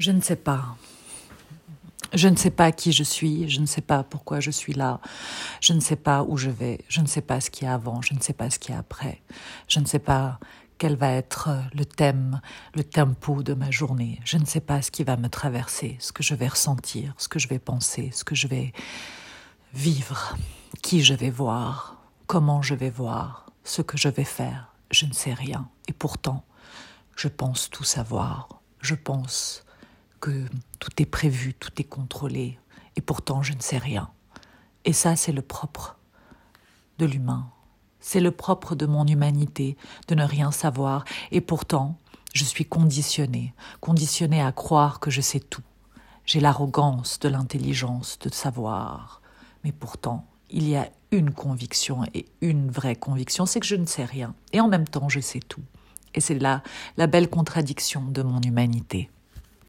Je ne sais pas. Je ne sais pas qui je suis, je ne sais pas pourquoi je suis là, je ne sais pas où je vais, je ne sais pas ce qu'il y a avant, je ne sais pas ce qu'il y a après, je ne sais pas quel va être le thème, le tempo de ma journée, je ne sais pas ce qui va me traverser, ce que je vais ressentir, ce que je vais penser, ce que je vais vivre, qui je vais voir, comment je vais voir, ce que je vais faire, je ne sais rien. Et pourtant, je pense tout savoir, je pense que tout est prévu, tout est contrôlé, et pourtant je ne sais rien. Et ça, c'est le propre de l'humain. C'est le propre de mon humanité, de ne rien savoir, et pourtant je suis conditionnée, conditionnée à croire que je sais tout. J'ai l'arrogance de l'intelligence, de savoir, mais pourtant il y a une conviction et une vraie conviction, c'est que je ne sais rien, et en même temps je sais tout. Et c'est là la belle contradiction de mon humanité.